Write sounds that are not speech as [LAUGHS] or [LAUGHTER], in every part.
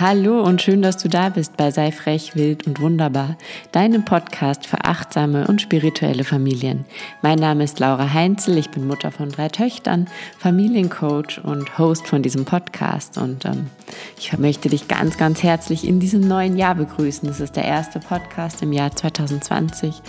Hallo und schön, dass du da bist bei Sei frech, wild und wunderbar, deinem Podcast für achtsame und spirituelle Familien. Mein Name ist Laura Heinzel, ich bin Mutter von drei Töchtern, Familiencoach und Host von diesem Podcast. Und ähm, ich möchte dich ganz, ganz herzlich in diesem neuen Jahr begrüßen. Es ist der erste Podcast im Jahr 2020.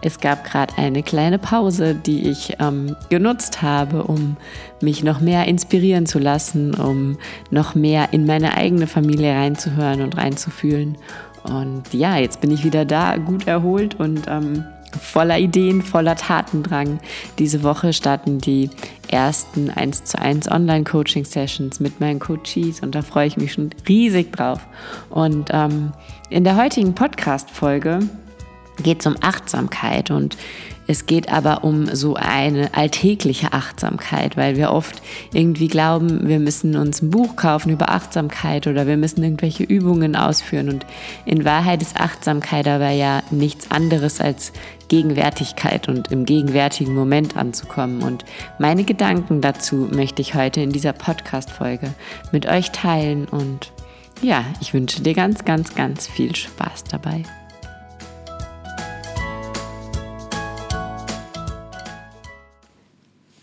Es gab gerade eine kleine Pause, die ich ähm, genutzt habe, um mich noch mehr inspirieren zu lassen, um noch mehr in meine eigene Familie reinzuhören und reinzufühlen. Und ja, jetzt bin ich wieder da, gut erholt und ähm, voller Ideen, voller Tatendrang. Diese Woche starten die ersten 1 zu 1 Online-Coaching-Sessions mit meinen Coaches und da freue ich mich schon riesig drauf. Und ähm, in der heutigen Podcast-Folge geht es um Achtsamkeit und es geht aber um so eine alltägliche Achtsamkeit, weil wir oft irgendwie glauben, wir müssen uns ein Buch kaufen über Achtsamkeit oder wir müssen irgendwelche Übungen ausführen. Und in Wahrheit ist Achtsamkeit aber ja nichts anderes als Gegenwärtigkeit und im gegenwärtigen Moment anzukommen. Und meine Gedanken dazu möchte ich heute in dieser Podcast-Folge mit euch teilen. Und ja, ich wünsche dir ganz, ganz, ganz viel Spaß dabei.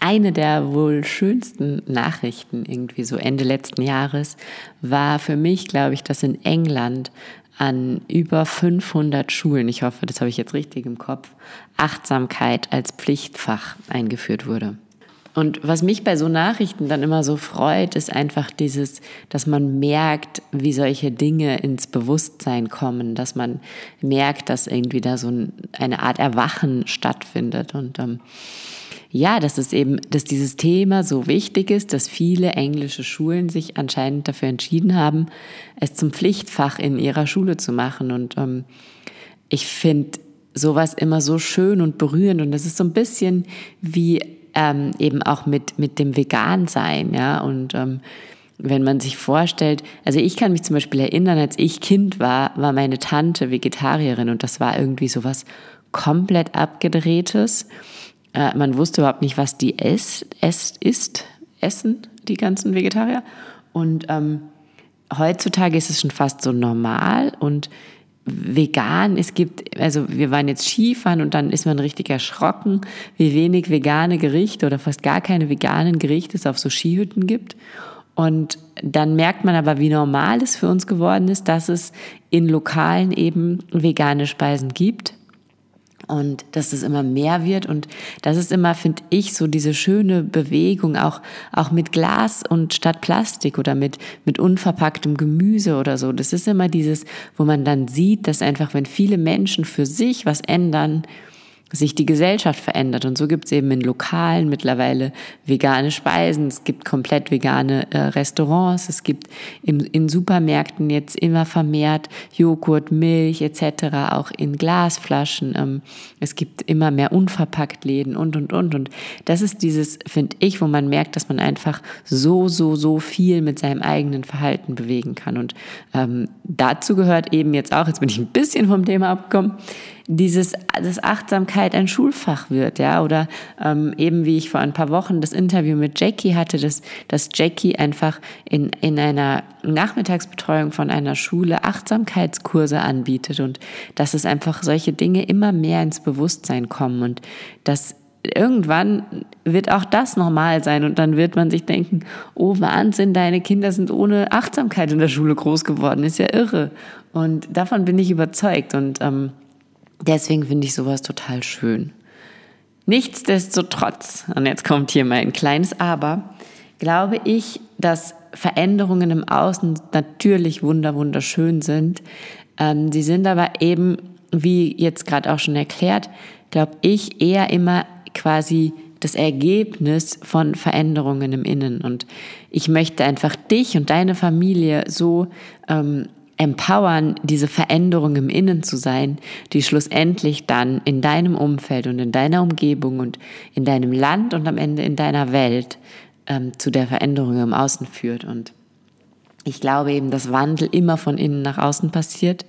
Eine der wohl schönsten Nachrichten irgendwie so Ende letzten Jahres war für mich, glaube ich, dass in England an über 500 Schulen, ich hoffe, das habe ich jetzt richtig im Kopf, Achtsamkeit als Pflichtfach eingeführt wurde. Und was mich bei so Nachrichten dann immer so freut, ist einfach dieses, dass man merkt, wie solche Dinge ins Bewusstsein kommen, dass man merkt, dass irgendwie da so eine Art Erwachen stattfindet. Und ähm, ja, dass es eben, dass dieses Thema so wichtig ist, dass viele englische Schulen sich anscheinend dafür entschieden haben, es zum Pflichtfach in ihrer Schule zu machen. Und ähm, ich finde sowas immer so schön und berührend. Und das ist so ein bisschen wie ähm, eben auch mit, mit dem Vegan-Sein, ja. Und ähm, wenn man sich vorstellt, also ich kann mich zum Beispiel erinnern, als ich Kind war, war meine Tante Vegetarierin und das war irgendwie sowas komplett abgedrehtes. Äh, man wusste überhaupt nicht, was die es, es ist, essen, die ganzen Vegetarier. Und ähm, heutzutage ist es schon fast so normal und vegan, es gibt, also wir waren jetzt Skifahren und dann ist man richtig erschrocken, wie wenig vegane Gerichte oder fast gar keine veganen Gerichte es auf so Skihütten gibt. Und dann merkt man aber, wie normal es für uns geworden ist, dass es in Lokalen eben vegane Speisen gibt und dass es immer mehr wird und das ist immer, finde ich, so diese schöne Bewegung auch auch mit Glas und statt Plastik oder mit mit unverpacktem Gemüse oder so. Das ist immer dieses, wo man dann sieht, dass einfach, wenn viele Menschen für sich was ändern, sich die Gesellschaft verändert. Und so gibt es eben in Lokalen mittlerweile vegane Speisen, es gibt komplett vegane äh, Restaurants, es gibt im, in Supermärkten jetzt immer vermehrt Joghurt, Milch etc., auch in Glasflaschen. Ähm, es gibt immer mehr unverpackt Läden und, und, und. Und das ist dieses, finde ich, wo man merkt, dass man einfach so, so, so viel mit seinem eigenen Verhalten bewegen kann. Und ähm, dazu gehört eben jetzt auch, jetzt bin ich ein bisschen vom Thema abgekommen, dieses, dass Achtsamkeit ein Schulfach wird, ja, oder ähm, eben wie ich vor ein paar Wochen das Interview mit Jackie hatte, dass, dass Jackie einfach in, in einer Nachmittagsbetreuung von einer Schule Achtsamkeitskurse anbietet und dass es einfach solche Dinge immer mehr ins Bewusstsein kommen und dass irgendwann wird auch das normal sein und dann wird man sich denken, oh Wahnsinn, deine Kinder sind ohne Achtsamkeit in der Schule groß geworden, ist ja irre. Und davon bin ich überzeugt und ähm, Deswegen finde ich sowas total schön. Nichtsdestotrotz, und jetzt kommt hier mein kleines Aber, glaube ich, dass Veränderungen im Außen natürlich wunder wunderschön sind. Ähm, sie sind aber eben, wie jetzt gerade auch schon erklärt, glaube ich, eher immer quasi das Ergebnis von Veränderungen im Innen. Und ich möchte einfach dich und deine Familie so ähm, empowern, diese Veränderung im Innen zu sein, die schlussendlich dann in deinem Umfeld und in deiner Umgebung und in deinem Land und am Ende in deiner Welt ähm, zu der Veränderung im Außen führt. Und ich glaube eben, dass Wandel immer von innen nach außen passiert.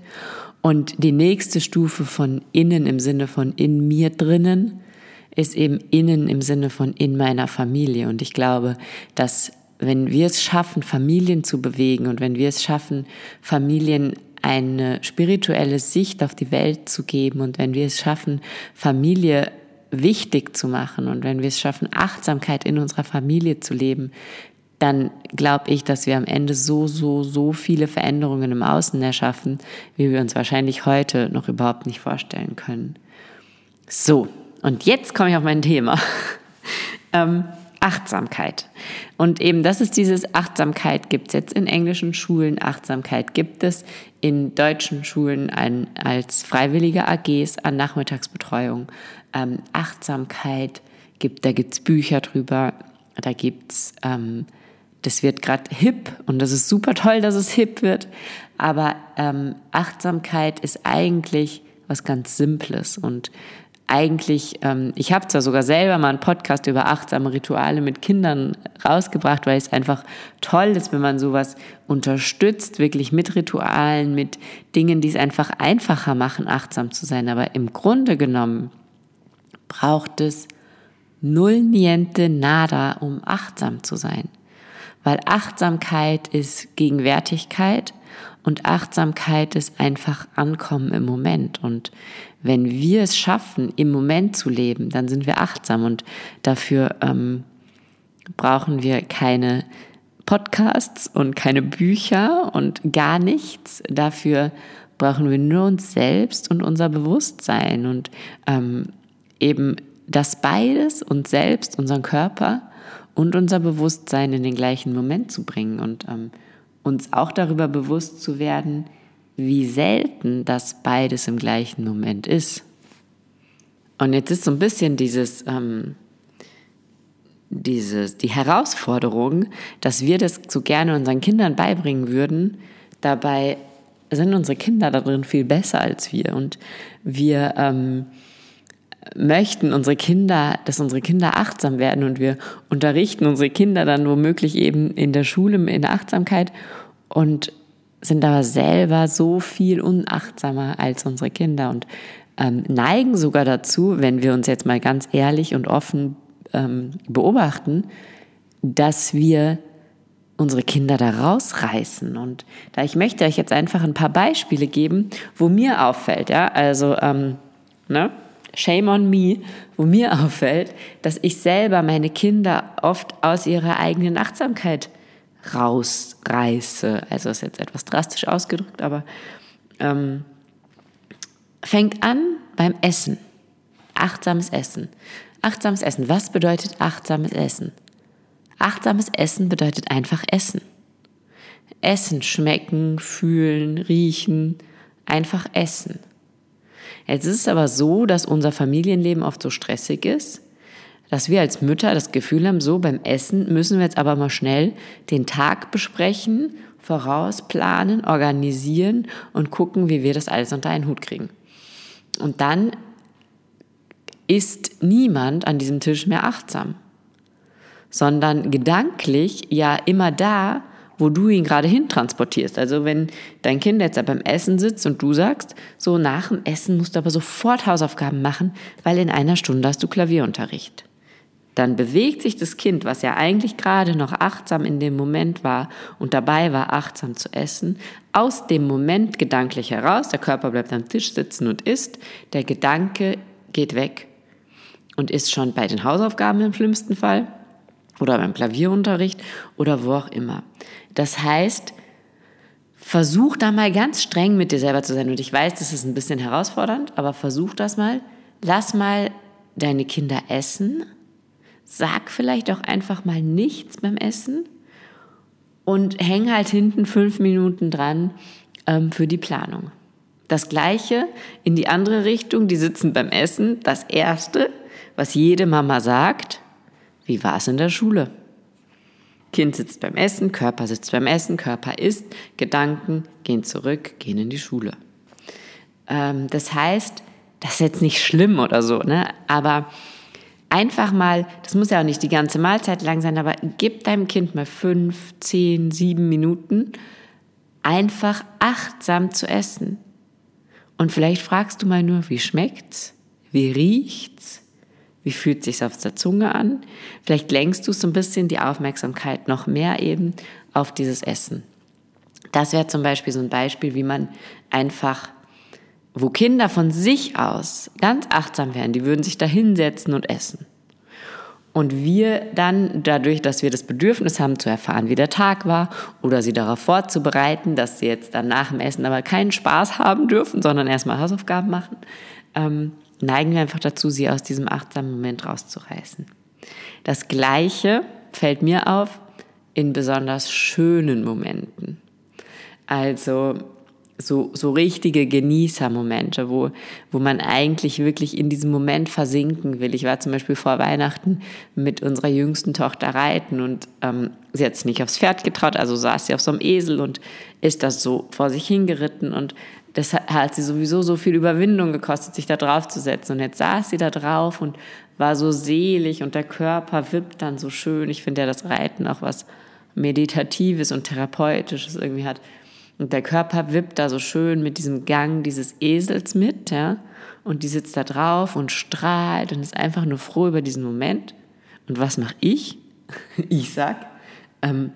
Und die nächste Stufe von innen im Sinne von in mir drinnen ist eben innen im Sinne von in meiner Familie. Und ich glaube, dass wenn wir es schaffen, Familien zu bewegen und wenn wir es schaffen, Familien eine spirituelle Sicht auf die Welt zu geben und wenn wir es schaffen, Familie wichtig zu machen und wenn wir es schaffen, Achtsamkeit in unserer Familie zu leben, dann glaube ich, dass wir am Ende so, so, so viele Veränderungen im Außen erschaffen, wie wir uns wahrscheinlich heute noch überhaupt nicht vorstellen können. So, und jetzt komme ich auf mein Thema. [LAUGHS] ähm, Achtsamkeit. Und eben das ist dieses Achtsamkeit gibt es jetzt in englischen Schulen, Achtsamkeit gibt es in deutschen Schulen an, als freiwillige AGs an Nachmittagsbetreuung. Ähm, Achtsamkeit gibt, da gibt es Bücher drüber, da gibt es, ähm, das wird gerade hip und das ist super toll, dass es hip wird, aber ähm, Achtsamkeit ist eigentlich was ganz Simples und eigentlich, ähm, ich habe zwar sogar selber mal einen Podcast über achtsame Rituale mit Kindern rausgebracht, weil es einfach toll ist, wenn man sowas unterstützt, wirklich mit Ritualen, mit Dingen, die es einfach einfacher machen, achtsam zu sein. Aber im Grunde genommen braucht es null niente nada, um achtsam zu sein. Weil Achtsamkeit ist Gegenwärtigkeit und Achtsamkeit ist einfach Ankommen im Moment. Und wenn wir es schaffen, im Moment zu leben, dann sind wir achtsam. Und dafür ähm, brauchen wir keine Podcasts und keine Bücher und gar nichts. Dafür brauchen wir nur uns selbst und unser Bewusstsein und ähm, eben das beides, uns selbst, unseren Körper und unser Bewusstsein in den gleichen Moment zu bringen. Und ähm, uns auch darüber bewusst zu werden, wie selten das beides im gleichen Moment ist. Und jetzt ist so ein bisschen dieses, ähm, dieses, die Herausforderung, dass wir das so gerne unseren Kindern beibringen würden. Dabei sind unsere Kinder darin viel besser als wir. Und wir ähm, möchten unsere Kinder, dass unsere Kinder achtsam werden und wir unterrichten unsere Kinder dann womöglich eben in der Schule in der Achtsamkeit und sind aber selber so viel unachtsamer als unsere Kinder und ähm, neigen sogar dazu, wenn wir uns jetzt mal ganz ehrlich und offen ähm, beobachten, dass wir unsere Kinder da rausreißen. Und da ich möchte euch jetzt einfach ein paar Beispiele geben, wo mir auffällt, ja, also ähm, ne, Shame on me, wo mir [LAUGHS] auffällt, dass ich selber meine Kinder oft aus ihrer eigenen Achtsamkeit rausreiße. Also ist jetzt etwas drastisch ausgedrückt, aber ähm, fängt an beim Essen. Achtsames Essen. Achtsames Essen. Was bedeutet achtsames Essen? Achtsames Essen bedeutet einfach Essen. Essen, schmecken, fühlen, riechen, einfach essen. Jetzt ist es aber so, dass unser Familienleben oft so stressig ist, dass wir als Mütter das Gefühl haben, so beim Essen müssen wir jetzt aber mal schnell den Tag besprechen, vorausplanen, organisieren und gucken, wie wir das alles unter einen Hut kriegen. Und dann ist niemand an diesem Tisch mehr achtsam, sondern gedanklich ja immer da, wo du ihn gerade hin transportierst. Also wenn dein Kind jetzt beim Essen sitzt und du sagst, so nach dem Essen musst du aber sofort Hausaufgaben machen, weil in einer Stunde hast du Klavierunterricht. Dann bewegt sich das Kind, was ja eigentlich gerade noch achtsam in dem Moment war und dabei war, achtsam zu essen, aus dem Moment gedanklich heraus. Der Körper bleibt am Tisch sitzen und isst. Der Gedanke geht weg und ist schon bei den Hausaufgaben im schlimmsten Fall oder beim Klavierunterricht oder wo auch immer. Das heißt, versuch da mal ganz streng mit dir selber zu sein. Und ich weiß, das ist ein bisschen herausfordernd, aber versuch das mal. Lass mal deine Kinder essen. Sag vielleicht auch einfach mal nichts beim Essen und häng halt hinten fünf Minuten dran ähm, für die Planung. Das gleiche in die andere Richtung, die sitzen beim Essen. Das erste, was jede Mama sagt, wie war es in der Schule? Kind sitzt beim Essen, Körper sitzt beim Essen, Körper isst, Gedanken gehen zurück, gehen in die Schule. Ähm, das heißt, das ist jetzt nicht schlimm oder so, ne? aber einfach mal, das muss ja auch nicht die ganze Mahlzeit lang sein, aber gib deinem Kind mal fünf, zehn, sieben Minuten, einfach achtsam zu essen. Und vielleicht fragst du mal nur, wie schmeckt's? Wie riecht's? Wie fühlt sich's auf der Zunge an? Vielleicht lenkst du so ein bisschen die Aufmerksamkeit noch mehr eben auf dieses Essen. Das wäre zum Beispiel so ein Beispiel, wie man einfach, wo Kinder von sich aus ganz achtsam wären, die würden sich da hinsetzen und essen. Und wir dann, dadurch, dass wir das Bedürfnis haben zu erfahren, wie der Tag war oder sie darauf vorzubereiten, dass sie jetzt dann nach dem Essen aber keinen Spaß haben dürfen, sondern erstmal Hausaufgaben machen, ähm, neigen wir einfach dazu, sie aus diesem achtsamen Moment rauszureißen. Das Gleiche fällt mir auf in besonders schönen Momenten. Also so, so richtige Genießermomente, wo, wo man eigentlich wirklich in diesem Moment versinken will. Ich war zum Beispiel vor Weihnachten mit unserer jüngsten Tochter reiten und ähm, sie hat sich nicht aufs Pferd getraut, also saß sie auf so einem Esel und ist das so vor sich hingeritten und das hat, sie sowieso so viel Überwindung gekostet, sich da drauf zu setzen. Und jetzt saß sie da drauf und war so selig und der Körper wippt dann so schön. Ich finde ja das Reiten auch was Meditatives und Therapeutisches irgendwie hat. Und der Körper wippt da so schön mit diesem Gang dieses Esels mit, ja. Und die sitzt da drauf und strahlt und ist einfach nur froh über diesen Moment. Und was mache ich? [LAUGHS] Ich sag, ähm,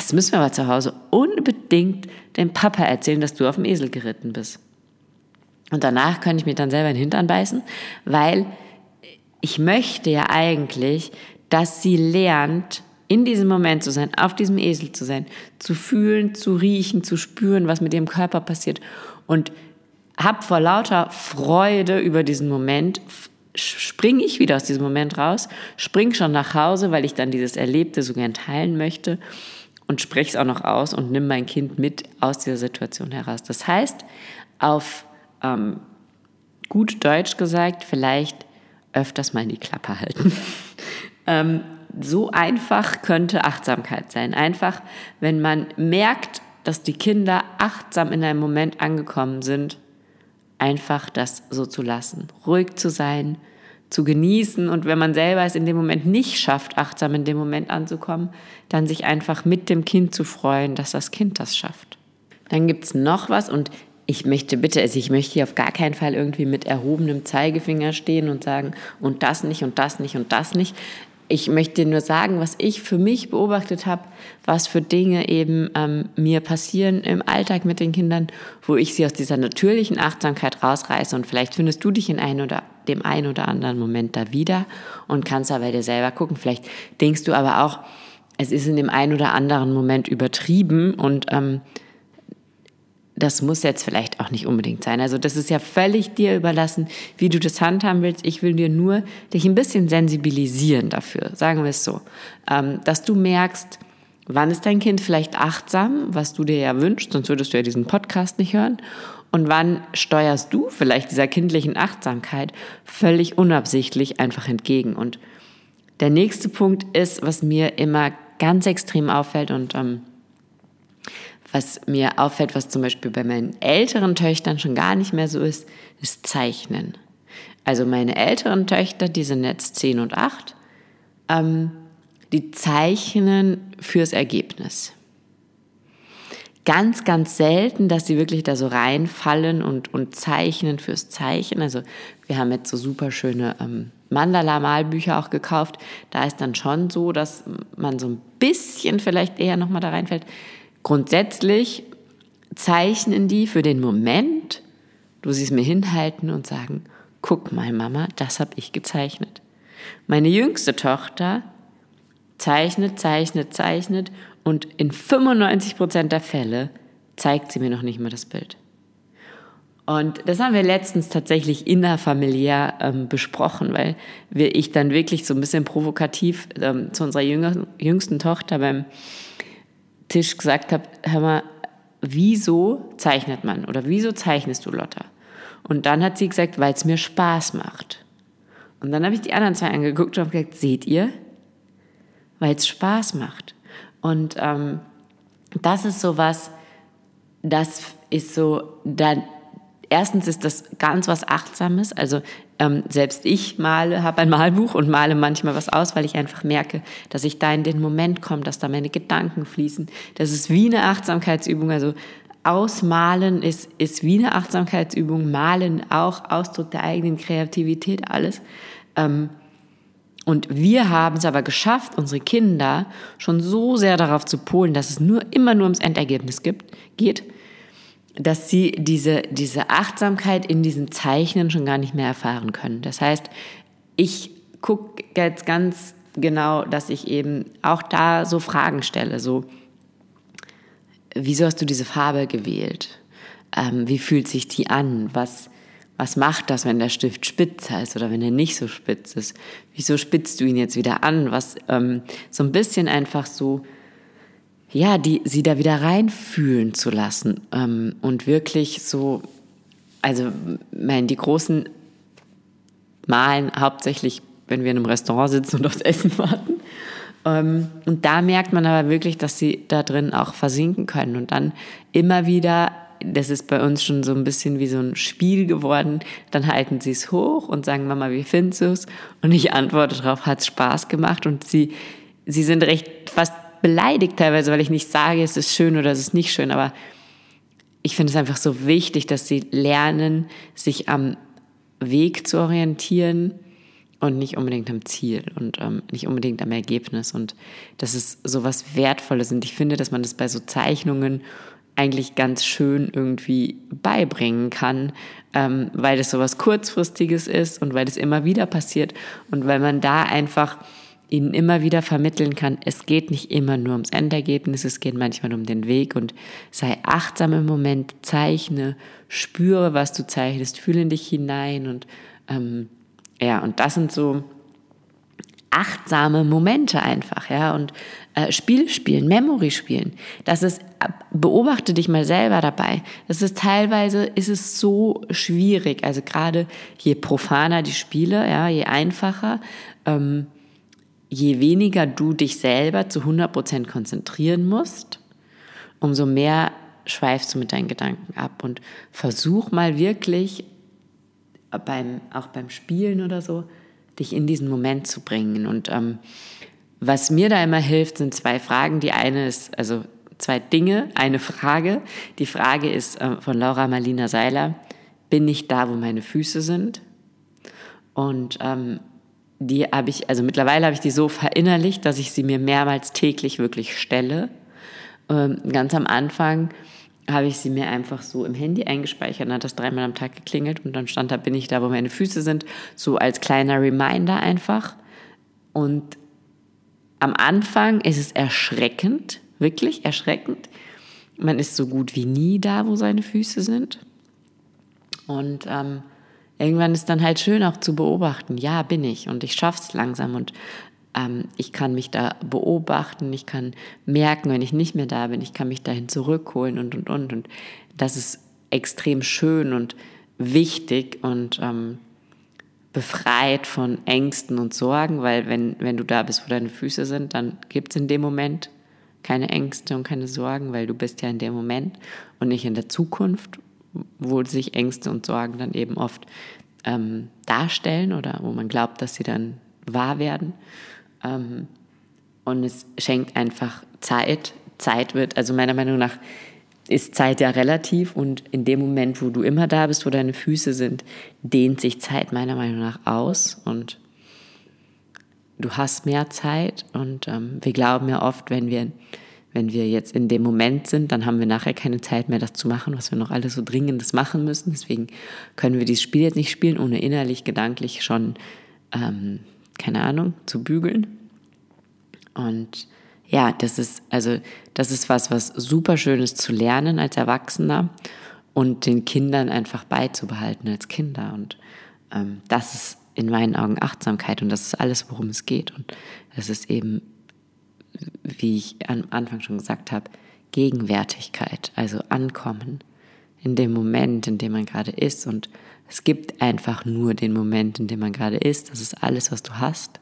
das müssen wir aber zu Hause unbedingt dem Papa erzählen, dass du auf dem Esel geritten bist. Und danach könnte ich mich dann selber in den Hintern beißen, weil ich möchte ja eigentlich, dass sie lernt, in diesem Moment zu sein, auf diesem Esel zu sein, zu fühlen, zu riechen, zu spüren, was mit ihrem Körper passiert. Und hab vor lauter Freude über diesen Moment, springe ich wieder aus diesem Moment raus, spring schon nach Hause, weil ich dann dieses Erlebte so gern teilen möchte und spreche es auch noch aus und nimm mein Kind mit aus dieser Situation heraus. Das heißt, auf ähm, gut Deutsch gesagt, vielleicht öfters mal in die Klappe halten. [LAUGHS] ähm, so einfach könnte Achtsamkeit sein. Einfach, wenn man merkt, dass die Kinder achtsam in einem Moment angekommen sind, einfach das so zu lassen, ruhig zu sein, zu genießen und wenn man selber es in dem Moment nicht schafft, achtsam in dem Moment anzukommen, dann sich einfach mit dem Kind zu freuen, dass das Kind das schafft. Dann gibt es noch was und ich möchte bitte, also ich möchte hier auf gar keinen Fall irgendwie mit erhobenem Zeigefinger stehen und sagen, und das nicht und das nicht und das nicht ich möchte nur sagen, was ich für mich beobachtet habe, was für Dinge eben ähm, mir passieren im Alltag mit den Kindern, wo ich sie aus dieser natürlichen Achtsamkeit rausreiße. Und vielleicht findest du dich in ein oder dem einen oder anderen Moment da wieder und kannst aber dir selber gucken. Vielleicht denkst du aber auch, es ist in dem einen oder anderen Moment übertrieben und ähm, das muss jetzt vielleicht auch nicht unbedingt sein. Also das ist ja völlig dir überlassen, wie du das handhaben willst. Ich will dir nur dich ein bisschen sensibilisieren dafür, sagen wir es so, ähm, dass du merkst, wann ist dein Kind vielleicht achtsam, was du dir ja wünschst, sonst würdest du ja diesen Podcast nicht hören. Und wann steuerst du vielleicht dieser kindlichen Achtsamkeit völlig unabsichtlich einfach entgegen? Und der nächste Punkt ist, was mir immer ganz extrem auffällt und ähm, was mir auffällt, was zum Beispiel bei meinen älteren Töchtern schon gar nicht mehr so ist, ist Zeichnen. Also meine älteren Töchter, die sind jetzt 10 und 8, ähm, die zeichnen fürs Ergebnis. Ganz, ganz selten, dass sie wirklich da so reinfallen und, und zeichnen fürs Zeichen. Also wir haben jetzt so super schöne ähm, Mandala-Malbücher auch gekauft. Da ist dann schon so, dass man so ein bisschen vielleicht eher nochmal da reinfällt. Grundsätzlich zeichnen die für den Moment, du siehst mir hinhalten und sagen, guck mal Mama, das habe ich gezeichnet. Meine jüngste Tochter zeichnet, zeichnet, zeichnet und in 95 Prozent der Fälle zeigt sie mir noch nicht mal das Bild. Und das haben wir letztens tatsächlich innerfamiliär ähm, besprochen, weil wir, ich dann wirklich so ein bisschen provokativ ähm, zu unserer jüngsten Tochter beim Tisch gesagt habe, hör mal, wieso zeichnet man oder wieso zeichnest du Lotta? Und dann hat sie gesagt, weil es mir Spaß macht. Und dann habe ich die anderen zwei angeguckt und habe gesagt, seht ihr? Weil es Spaß macht. Und ähm, das ist so was, das ist so, dann, erstens ist das ganz was Achtsames. Also ähm, selbst ich male, habe ein Malbuch und male manchmal was aus, weil ich einfach merke, dass ich da in den Moment komme, dass da meine Gedanken fließen. Das ist wie eine Achtsamkeitsübung. Also Ausmalen ist, ist wie eine Achtsamkeitsübung, Malen auch Ausdruck der eigenen Kreativität, alles. Ähm, Und wir haben es aber geschafft, unsere Kinder schon so sehr darauf zu polen, dass es nur immer nur ums Endergebnis gibt, geht, dass sie diese, diese Achtsamkeit in diesem Zeichnen schon gar nicht mehr erfahren können. Das heißt, ich gucke jetzt ganz genau, dass ich eben auch da so Fragen stelle, so, wieso hast du diese Farbe gewählt? Ähm, wie fühlt sich die an? Was, was macht das, wenn der Stift spitzer ist oder wenn er nicht so spitz ist? Wieso spitzt du ihn jetzt wieder an? Was, ähm, so ein bisschen einfach so, ja, die, sie da wieder reinfühlen zu lassen ähm, und wirklich so, also, mein, die großen malen hauptsächlich, wenn wir in einem Restaurant sitzen und aufs Essen warten. Ähm, und da merkt man aber wirklich, dass sie da drin auch versinken können und dann immer wieder das ist bei uns schon so ein bisschen wie so ein Spiel geworden. Dann halten sie es hoch und sagen, Mama, wie findest du es? Und ich antworte darauf, hat es Spaß gemacht? Und sie, sie sind recht fast beleidigt teilweise, weil ich nicht sage, es ist schön oder es ist nicht schön. Aber ich finde es einfach so wichtig, dass sie lernen, sich am Weg zu orientieren und nicht unbedingt am Ziel und ähm, nicht unbedingt am Ergebnis. Und das ist so was Wertvolles. Und ich finde, dass man das bei so Zeichnungen eigentlich ganz schön irgendwie beibringen kann, ähm, weil das so was Kurzfristiges ist und weil es immer wieder passiert und weil man da einfach ihnen immer wieder vermitteln kann, es geht nicht immer nur ums Endergebnis, es geht manchmal um den Weg und sei achtsam im Moment, zeichne, spüre, was du zeichnest, fühle in dich hinein und ähm, ja, und das sind so achtsame Momente einfach, ja, und äh, Spiele spielen, Memory spielen. Das ist, beobachte dich mal selber dabei. Das ist teilweise, ist es so schwierig, also gerade je profaner die Spiele, ja, je einfacher, ähm, je weniger du dich selber zu 100% konzentrieren musst, umso mehr schweifst du mit deinen Gedanken ab und versuch mal wirklich beim, auch beim Spielen oder so, dich in diesen Moment zu bringen. Und ähm, was mir da immer hilft, sind zwei Fragen. Die eine ist, also zwei Dinge, eine Frage. Die Frage ist äh, von Laura Marlina Seiler, bin ich da, wo meine Füße sind? Und ähm, die habe ich, also mittlerweile habe ich die so verinnerlicht, dass ich sie mir mehrmals täglich wirklich stelle. Ähm, ganz am Anfang habe ich sie mir einfach so im Handy eingespeichert, dann hat das dreimal am Tag geklingelt und dann stand da, bin ich da, wo meine Füße sind, so als kleiner Reminder einfach. Und am Anfang ist es erschreckend, wirklich erschreckend. Man ist so gut wie nie da, wo seine Füße sind. Und ähm, irgendwann ist dann halt schön auch zu beobachten, ja, bin ich. Und ich schaff's langsam und ähm, ich kann mich da beobachten, ich kann merken, wenn ich nicht mehr da bin, ich kann mich dahin zurückholen und und und. Und das ist extrem schön und wichtig und ähm, befreit von Ängsten und Sorgen, weil wenn, wenn du da bist, wo deine Füße sind, dann gibt es in dem Moment keine Ängste und keine Sorgen, weil du bist ja in dem Moment und nicht in der Zukunft, wo sich Ängste und Sorgen dann eben oft ähm, darstellen oder wo man glaubt, dass sie dann wahr werden. Ähm, und es schenkt einfach Zeit. Zeit wird, also meiner Meinung nach, ist Zeit ja relativ und in dem Moment, wo du immer da bist, wo deine Füße sind, dehnt sich Zeit meiner Meinung nach aus und du hast mehr Zeit und ähm, wir glauben ja oft, wenn wir wenn wir jetzt in dem Moment sind, dann haben wir nachher keine Zeit mehr, das zu machen, was wir noch alles so dringendes machen müssen. Deswegen können wir dieses Spiel jetzt nicht spielen, ohne innerlich, gedanklich schon, ähm, keine Ahnung, zu bügeln. Und ja, das ist, also, das ist was, was super schön ist zu lernen als Erwachsener und den Kindern einfach beizubehalten als Kinder. Und ähm, das ist in meinen Augen Achtsamkeit und das ist alles, worum es geht. Und das ist eben wie ich am Anfang schon gesagt habe, Gegenwärtigkeit, also ankommen in dem Moment, in dem man gerade ist. Und es gibt einfach nur den Moment, in dem man gerade ist. Das ist alles, was du hast.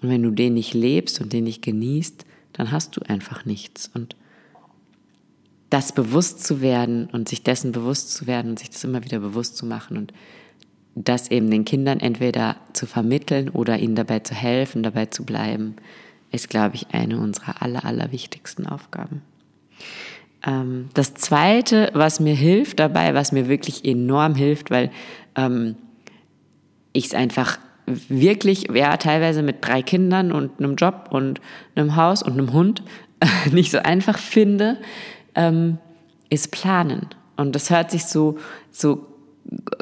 Und wenn du den nicht lebst und den nicht genießt, dann hast du einfach nichts. Und das bewusst zu werden und sich dessen bewusst zu werden und sich das immer wieder bewusst zu machen und das eben den Kindern entweder zu vermitteln oder ihnen dabei zu helfen, dabei zu bleiben, ist, glaube ich, eine unserer aller, aller wichtigsten Aufgaben. Ähm, das Zweite, was mir hilft dabei, was mir wirklich enorm hilft, weil ähm, ich es einfach wirklich, ja, teilweise mit drei Kindern und einem Job und einem Haus und einem Hund [LAUGHS] nicht so einfach finde, ähm, ist Planen. Und das hört sich so, so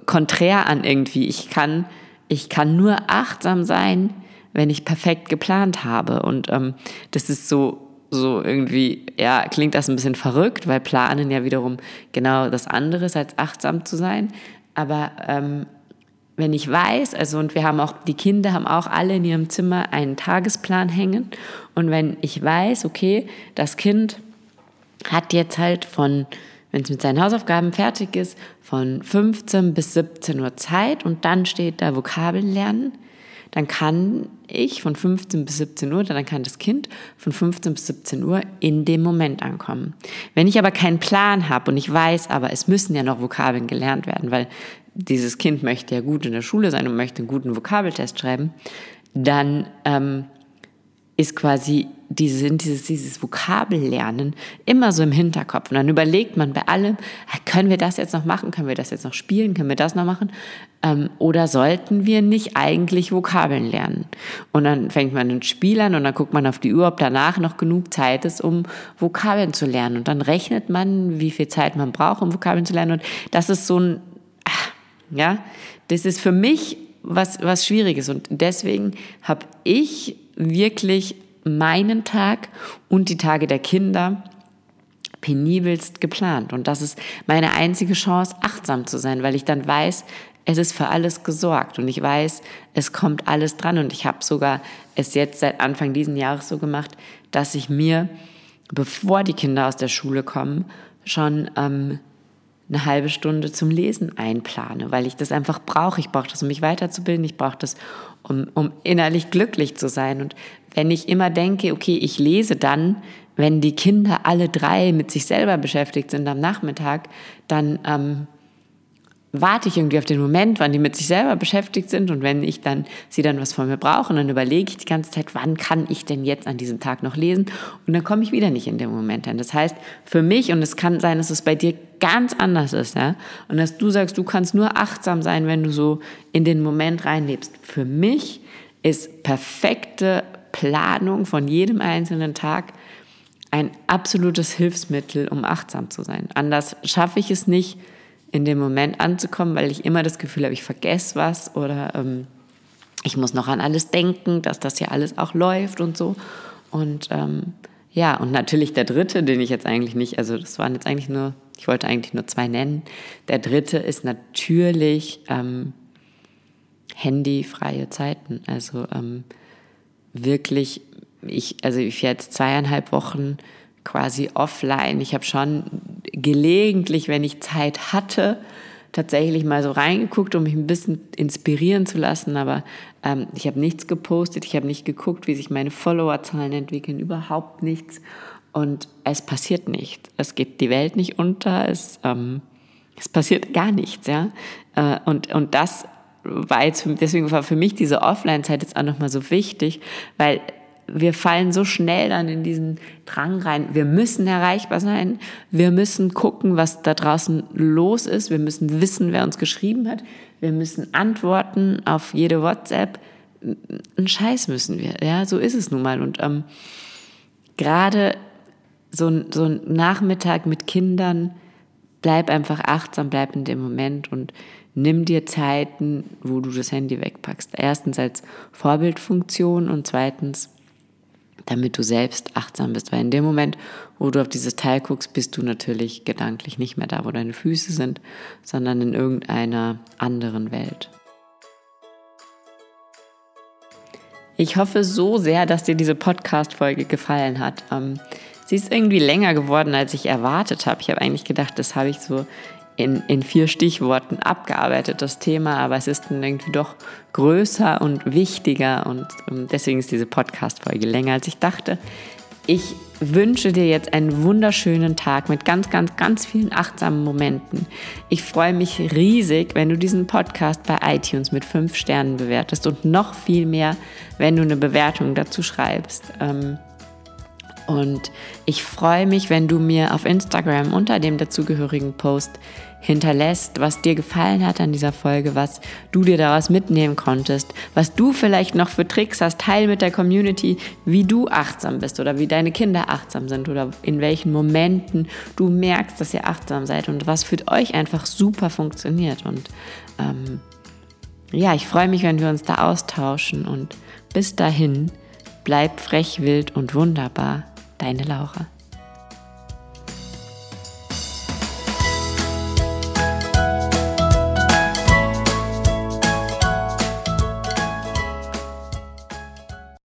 konträr an irgendwie. Ich kann, ich kann nur achtsam sein, wenn ich perfekt geplant habe. Und ähm, das ist so, so irgendwie, ja, klingt das ein bisschen verrückt, weil Planen ja wiederum genau das andere ist, als achtsam zu sein. Aber ähm, wenn ich weiß, also und wir haben auch, die Kinder haben auch alle in ihrem Zimmer einen Tagesplan hängen. Und wenn ich weiß, okay, das Kind hat jetzt halt von, wenn es mit seinen Hausaufgaben fertig ist, von 15 bis 17 Uhr Zeit und dann steht da Vokabeln lernen, dann kann ich von 15 bis 17 Uhr, dann kann das Kind von 15 bis 17 Uhr in dem Moment ankommen. Wenn ich aber keinen Plan habe und ich weiß, aber es müssen ja noch Vokabeln gelernt werden, weil dieses Kind möchte ja gut in der Schule sein und möchte einen guten Vokabeltest schreiben, dann ähm, ist quasi diese, dieses, dieses Vokabellernen immer so im Hinterkopf. Und dann überlegt man bei allem, ah, können wir das jetzt noch machen? Können wir das jetzt noch spielen? Können wir das noch machen? Ähm, oder sollten wir nicht eigentlich Vokabeln lernen? Und dann fängt man ein Spiel an und dann guckt man auf die Uhr, ob danach noch genug Zeit ist, um Vokabeln zu lernen. Und dann rechnet man, wie viel Zeit man braucht, um Vokabeln zu lernen. Und das ist so ein, ach, ja, das ist für mich was, was Schwieriges. Und deswegen habe ich wirklich meinen Tag und die Tage der Kinder penibelst geplant. Und das ist meine einzige Chance, achtsam zu sein, weil ich dann weiß, es ist für alles gesorgt und ich weiß, es kommt alles dran. Und ich habe sogar es jetzt seit Anfang diesen Jahres so gemacht, dass ich mir, bevor die Kinder aus der Schule kommen, schon ähm, eine halbe Stunde zum Lesen einplane, weil ich das einfach brauche. Ich brauche das, um mich weiterzubilden. Ich brauche das, um, um innerlich glücklich zu sein. Und wenn ich immer denke, okay, ich lese dann, wenn die Kinder alle drei mit sich selber beschäftigt sind am Nachmittag, dann ähm, warte ich irgendwie auf den Moment, wann die mit sich selber beschäftigt sind und wenn ich dann sie dann was von mir brauche, dann überlege ich die ganze Zeit, wann kann ich denn jetzt an diesem Tag noch lesen und dann komme ich wieder nicht in den Moment hin. Das heißt, für mich und es kann sein, dass es bei dir ganz anders ist, ja, und dass du sagst, du kannst nur achtsam sein, wenn du so in den Moment reinlebst. Für mich ist perfekte Planung von jedem einzelnen Tag ein absolutes Hilfsmittel, um achtsam zu sein. Anders schaffe ich es nicht, in dem Moment anzukommen, weil ich immer das Gefühl habe, ich vergesse was oder ähm, ich muss noch an alles denken, dass das ja alles auch läuft und so. Und ähm, ja, und natürlich der dritte, den ich jetzt eigentlich nicht, also das waren jetzt eigentlich nur, ich wollte eigentlich nur zwei nennen. Der dritte ist natürlich ähm, handyfreie Zeiten. Also ähm, wirklich, ich, also ich jetzt zweieinhalb Wochen quasi offline. Ich habe schon gelegentlich, wenn ich Zeit hatte, tatsächlich mal so reingeguckt, um mich ein bisschen inspirieren zu lassen, aber ähm, ich habe nichts gepostet, ich habe nicht geguckt, wie sich meine Followerzahlen entwickeln, überhaupt nichts. Und es passiert nichts. Es geht die Welt nicht unter, es, ähm, es passiert gar nichts, ja. Äh, und, und das war jetzt, deswegen war für mich diese Offline-Zeit jetzt auch nochmal so wichtig, weil wir fallen so schnell dann in diesen Drang rein. Wir müssen erreichbar sein. Wir müssen gucken, was da draußen los ist. Wir müssen wissen, wer uns geschrieben hat. Wir müssen antworten auf jede WhatsApp. Ein Scheiß müssen wir. Ja, so ist es nun mal. Und ähm, gerade so ein, so ein Nachmittag mit Kindern, bleib einfach achtsam, bleib in dem Moment und nimm dir Zeiten, wo du das Handy wegpackst. Erstens als Vorbildfunktion und zweitens damit du selbst achtsam bist. Weil in dem Moment, wo du auf dieses Teil guckst, bist du natürlich gedanklich nicht mehr da, wo deine Füße sind, sondern in irgendeiner anderen Welt. Ich hoffe so sehr, dass dir diese Podcast-Folge gefallen hat. Ähm, sie ist irgendwie länger geworden, als ich erwartet habe. Ich habe eigentlich gedacht, das habe ich so in, in vier Stichworten abgearbeitet, das Thema, aber es ist dann irgendwie doch größer und wichtiger und deswegen ist diese Podcast-Folge länger, als ich dachte. Ich wünsche dir jetzt einen wunderschönen Tag mit ganz, ganz, ganz vielen achtsamen Momenten. Ich freue mich riesig, wenn du diesen Podcast bei iTunes mit fünf Sternen bewertest und noch viel mehr, wenn du eine Bewertung dazu schreibst. Ähm, Und ich freue mich, wenn du mir auf Instagram unter dem dazugehörigen Post hinterlässt, was dir gefallen hat an dieser Folge, was du dir daraus mitnehmen konntest, was du vielleicht noch für Tricks hast, teil mit der Community, wie du achtsam bist oder wie deine Kinder achtsam sind oder in welchen Momenten du merkst, dass ihr achtsam seid und was für euch einfach super funktioniert. Und ähm, ja, ich freue mich, wenn wir uns da austauschen und bis dahin, bleib frech, wild und wunderbar. Deine Laura.